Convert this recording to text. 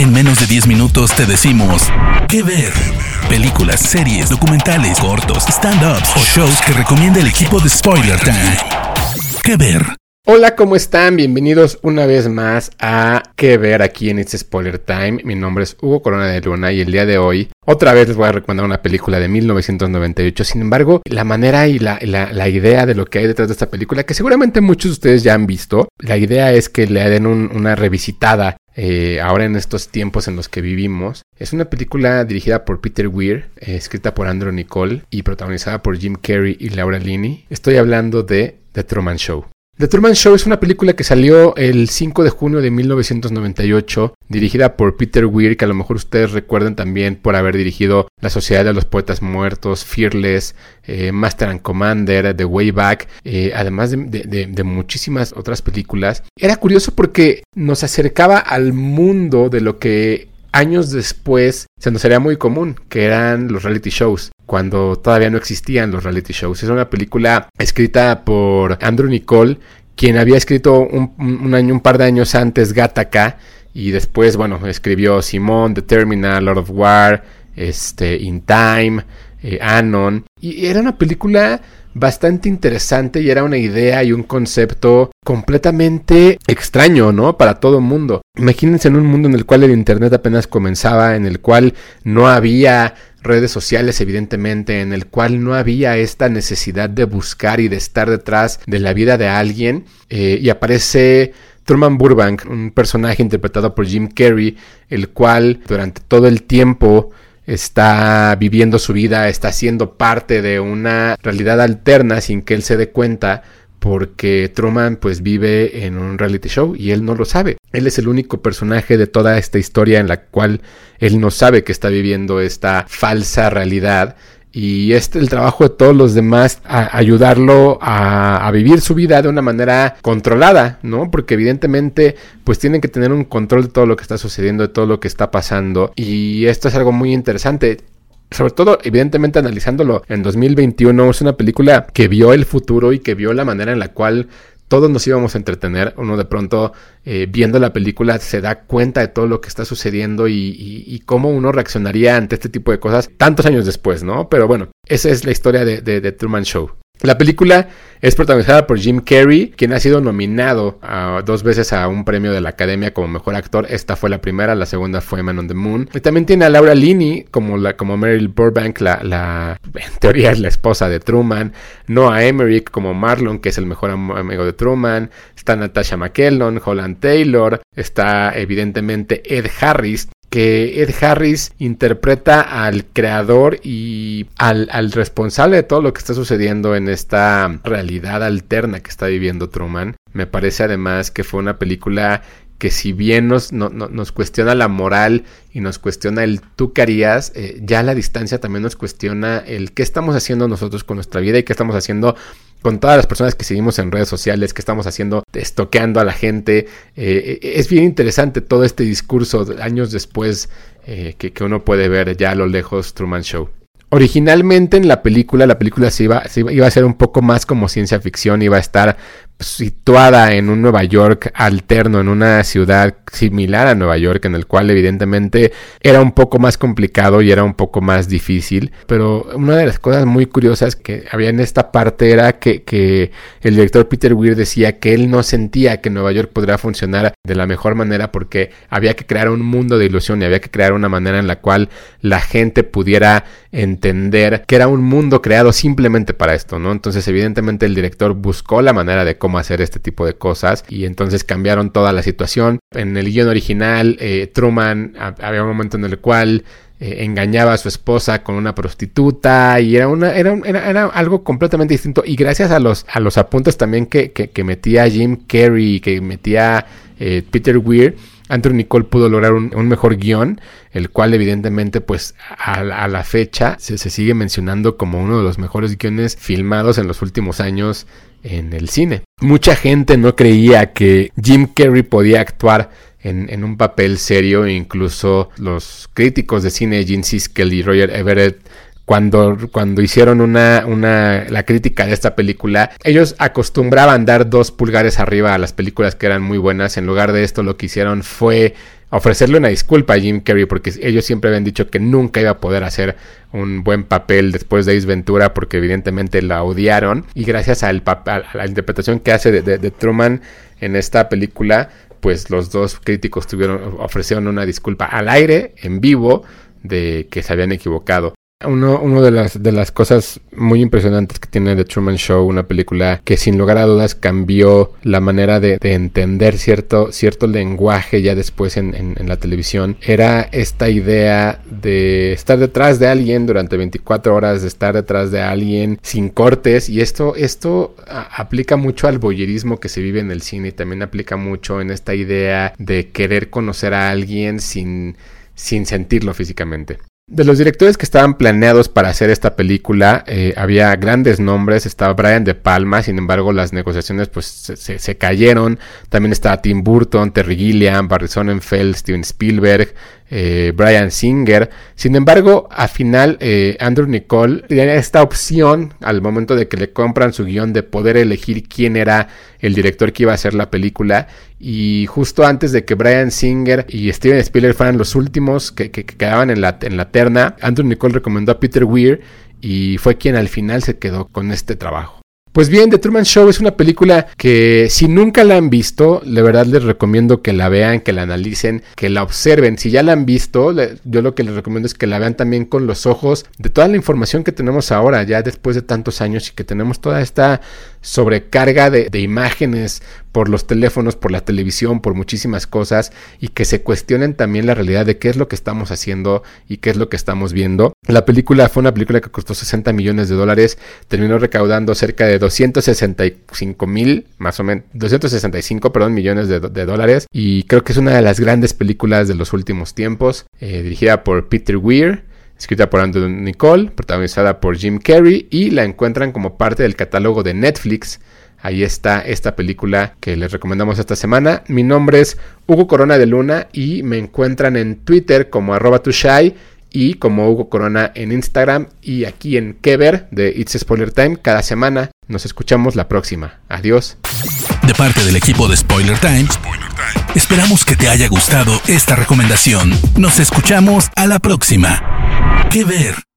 En menos de 10 minutos te decimos qué ver. Películas, series, documentales, cortos, stand-ups o shows que recomienda el equipo de Spoiler Time. ¿Qué ver? Hola, ¿cómo están? Bienvenidos una vez más a ¿Qué ver aquí en It's Spoiler Time? Mi nombre es Hugo Corona de Luna y el día de hoy otra vez les voy a recomendar una película de 1998. Sin embargo, la manera y la, idea de lo que hay detrás de esta película, que seguramente muchos de ustedes ya han visto, la idea es que le den una revisitada eh, ahora en estos tiempos en los que vivimos. Es una película dirigida por Peter Weir, eh, escrita por Andrew Nicole y protagonizada por Jim Carrey y Laura Linney. Estoy hablando de The Truman Show. The Truman Show es una película que salió el 5 de junio de 1998, dirigida por Peter Weir, que a lo mejor ustedes recuerdan también por haber dirigido La Sociedad de los Poetas Muertos, Fearless, eh, Master and Commander, The Way Back, eh, además de, muchísimas otras películas. Era curioso porque nos acercaba al mundo de lo que años después se nos sería muy común, que eran los reality shows cuando todavía no existían los reality shows. Es una película escrita por Andrew Nicole, quien había escrito un, año, un par de años antes Gattaca y después, bueno, escribió Simon, The Terminal, Lord of War, este, In Time, eh, Anon. Y era una película bastante interesante y era una idea y un concepto completamente extraño, ¿no? Para todo el mundo. Imagínense en un mundo en el cual el Internet apenas comenzaba, en el cual no había redes sociales evidentemente, en el cual no había esta necesidad de buscar y de estar detrás de la vida de alguien eh, y aparece Truman Burbank, un personaje interpretado por Jim Carrey, el cual durante todo el tiempo está viviendo su vida, está siendo parte de una realidad alterna sin que él se dé cuenta porque Truman pues vive en un reality show y él no lo sabe. Él es el único personaje de toda esta historia en la cual él no sabe que está viviendo esta falsa realidad y es el trabajo de todos los demás a ayudarlo a, a, vivir su vida de una manera controlada, ¿no? Porque evidentemente pues tienen que tener un control de todo lo que está sucediendo, de todo lo que está pasando y esto es algo muy interesante sobre todo, evidentemente analizándolo en 2021, es una película que vio el futuro y que vio la manera en la cual todos nos íbamos a entretener. Uno de pronto, eh, viendo la película, se da cuenta de todo lo que está sucediendo y, cómo uno reaccionaría ante este tipo de cosas tantos años después, ¿no? Pero bueno, esa es la historia de, de Truman Show. La película es protagonizada por Jim Carrey, quien ha sido nominado ah, dos veces a un premio de la Academia como mejor actor. Esta fue la primera, la segunda fue Man on the Moon. Y también tiene a Laura Linney como, la, como Meryl Burbank, la, la, en teoría es la esposa de Truman. Noah Emmerich como Marlon, que es el mejor amigo de Truman. Está Natasha McKellon, Holland Taylor. Está evidentemente Ed Harris, que Ed Harris interpreta al creador y al, responsable de todo lo que está sucediendo en esta realidad alterna que está viviendo Truman. Me parece además que fue una película que si bien nos, nos cuestiona la moral y nos cuestiona el tú qué harías, eh, ya la distancia también nos cuestiona el qué estamos haciendo nosotros con nuestra vida y qué estamos haciendo con todas las personas que seguimos en redes sociales, que estamos haciendo, estoqueando a la gente. Eh, eh, es bien interesante todo este discurso años después eh, que, uno puede ver ya a lo lejos Truman Show. Originalmente en la película, la película se iba, iba, a ser un poco más como ciencia ficción, iba a estar situada en un Nueva York alterno, en una ciudad similar a Nueva York, en el cual evidentemente era un poco más complicado y era un poco más difícil. Pero una de las cosas muy curiosas que había en esta parte era que, que el director Peter Weir decía que él no sentía que Nueva York podría funcionar de la mejor manera porque había que crear un mundo de ilusión y había que crear una manera en la cual la gente pudiera entender que era un mundo creado simplemente para esto, ¿no? Entonces evidentemente el director buscó la manera de cómo hacer este tipo de cosas y entonces cambiaron toda la situación. En el guion original, eh, Truman había un momento en el cual eh, engañaba a su esposa con una prostituta y era una era, era, algo completamente distinto y gracias a los a los apuntes también que, que, metía Jim Carrey que metía eh, Peter Weir Andrew Nicole pudo lograr un, mejor guion, el cual evidentemente pues a, la fecha se, sigue mencionando como uno de los mejores guiones filmados en los últimos años en el cine. Mucha gente no creía que Jim Carrey podía actuar en, un papel serio, incluso los críticos de cine, Gene Siskel y Roger Everett, cuando, cuando hicieron una, una, la crítica de esta película, ellos acostumbraban dar dos pulgares arriba a las películas que eran muy buenas. En lugar de esto, lo que hicieron fue ofrecerle una disculpa a Jim Carrey porque ellos siempre habían dicho que nunca iba a poder hacer un buen papel después de Ace Ventura porque evidentemente la odiaron y gracias a la interpretación que hace de, Truman en esta película pues los dos críticos tuvieron ofrecieron una disculpa al aire en vivo de que se habían equivocado uno, de, las, de las cosas muy impresionantes que tiene The Truman Show, una película que sin lugar a dudas cambió la manera de, entender cierto, lenguaje ya después en, la televisión, era esta idea de estar detrás de alguien durante 24 horas, de estar detrás de alguien sin cortes y esto, esto aplica mucho al boyerismo que se vive en el cine y también aplica mucho en esta idea de querer conocer a alguien sin sentirlo físicamente. De los directores que estaban planeados para hacer esta película, eh, había grandes nombres, estaba Brian De Palma, sin embargo las negociaciones pues se, cayeron, también estaba Tim Burton, Terry Gilliam, Barry Sonnenfeld, Steven Spielberg, eh, Brian Singer. Sin embargo, al final eh, Andrew Nicole tenía esta opción al momento de que le compran su guion de poder elegir quién era el director que iba a hacer la película. Y justo antes de que Brian Singer y Steven Spielberg fueran los últimos que, quedaban en la, en la terna, Andrew Nicole recomendó a Peter Weir y fue quien al final se quedó con este trabajo. Pues bien, The Truman Show es una película que si nunca la han visto, de verdad les recomiendo que la vean, que la analicen, que la observen. Si ya la han visto, yo lo que les recomiendo es que la vean también con los ojos de toda la información que tenemos ahora, ya después de tantos años y que tenemos toda esta sobrecarga de, imágenes por los teléfonos, por la televisión, por muchísimas cosas y que se cuestionen también la realidad de qué es lo que estamos haciendo y qué es lo que estamos viendo. La película fue una película que costó 60 millones de dólares, terminó recaudando cerca de 265 mil, más o menos, 265, perdón, millones de, dólares y creo que es una de las grandes películas de los últimos tiempos, eh, dirigida por Peter Weir escrita por Andrew Nicole, protagonizada por Jim Carrey y la encuentran como parte del catálogo de Netflix. Ahí está esta película que les recomendamos esta semana. Mi nombre es Hugo Corona de Luna y me encuentran en Twitter como arroba tushai y como Hugo Corona en Instagram y aquí en Kever de It's Spoiler Time cada semana. Nos escuchamos la próxima. Adiós. De parte del equipo de Spoiler Time, esperamos que te haya gustado esta recomendación. Nos escuchamos a la próxima. ¿Qué ver?